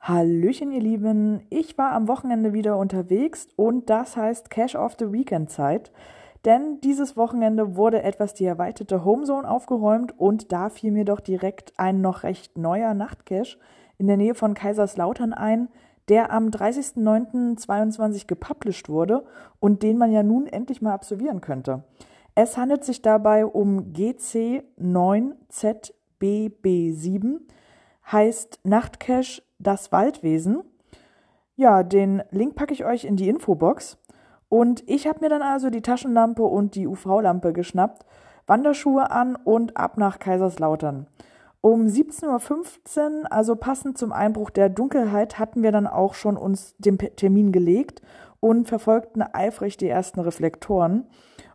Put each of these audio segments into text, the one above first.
Hallöchen, ihr Lieben. Ich war am Wochenende wieder unterwegs und das heißt Cash of the Weekend Zeit. Denn dieses Wochenende wurde etwas die erweiterte Homezone aufgeräumt und da fiel mir doch direkt ein noch recht neuer Nachtcache in der Nähe von Kaiserslautern ein, der am 30.09.22 gepublished wurde und den man ja nun endlich mal absolvieren könnte. Es handelt sich dabei um GC9ZBB7, heißt Nachtcache Das Waldwesen. Ja, den Link packe ich euch in die Infobox. Und ich habe mir dann also die Taschenlampe und die UV-Lampe geschnappt, Wanderschuhe an und ab nach Kaiserslautern. Um 17.15 Uhr, also passend zum Einbruch der Dunkelheit, hatten wir dann auch schon uns den Termin gelegt und verfolgten eifrig die ersten Reflektoren.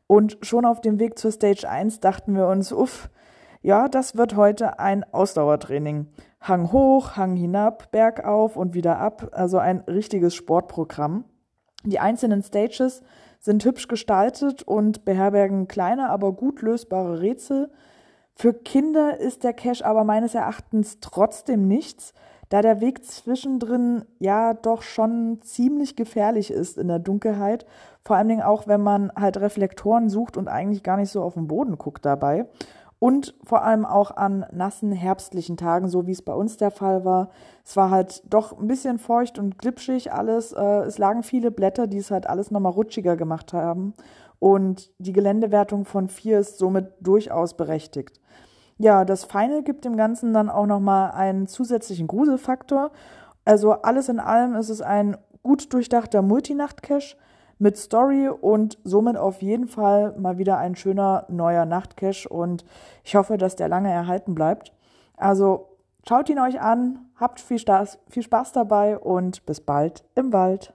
Und schon auf dem Weg zur Stage 1 dachten wir uns, uff, ja, das wird heute ein Ausdauertraining. Hang hoch, Hang hinab, bergauf und wieder ab, also ein richtiges Sportprogramm. Die einzelnen Stages sind hübsch gestaltet und beherbergen kleine, aber gut lösbare Rätsel. Für Kinder ist der Cache aber meines Erachtens trotzdem nichts, da der Weg zwischendrin ja doch schon ziemlich gefährlich ist in der Dunkelheit. Vor allen Dingen auch, wenn man halt Reflektoren sucht und eigentlich gar nicht so auf den Boden guckt dabei. Und vor allem auch an nassen herbstlichen Tagen, so wie es bei uns der Fall war. Es war halt doch ein bisschen feucht und glitschig alles. Äh, es lagen viele Blätter, die es halt alles nochmal rutschiger gemacht haben. Und die Geländewertung von vier ist somit durchaus berechtigt. Ja, das Final gibt dem Ganzen dann auch nochmal einen zusätzlichen Gruselfaktor. Also alles in allem ist es ein gut durchdachter Multinacht-Cache mit Story und somit auf jeden Fall mal wieder ein schöner neuer Nachtcache und ich hoffe, dass der lange erhalten bleibt. Also schaut ihn euch an, habt viel Spaß, viel Spaß dabei und bis bald im Wald.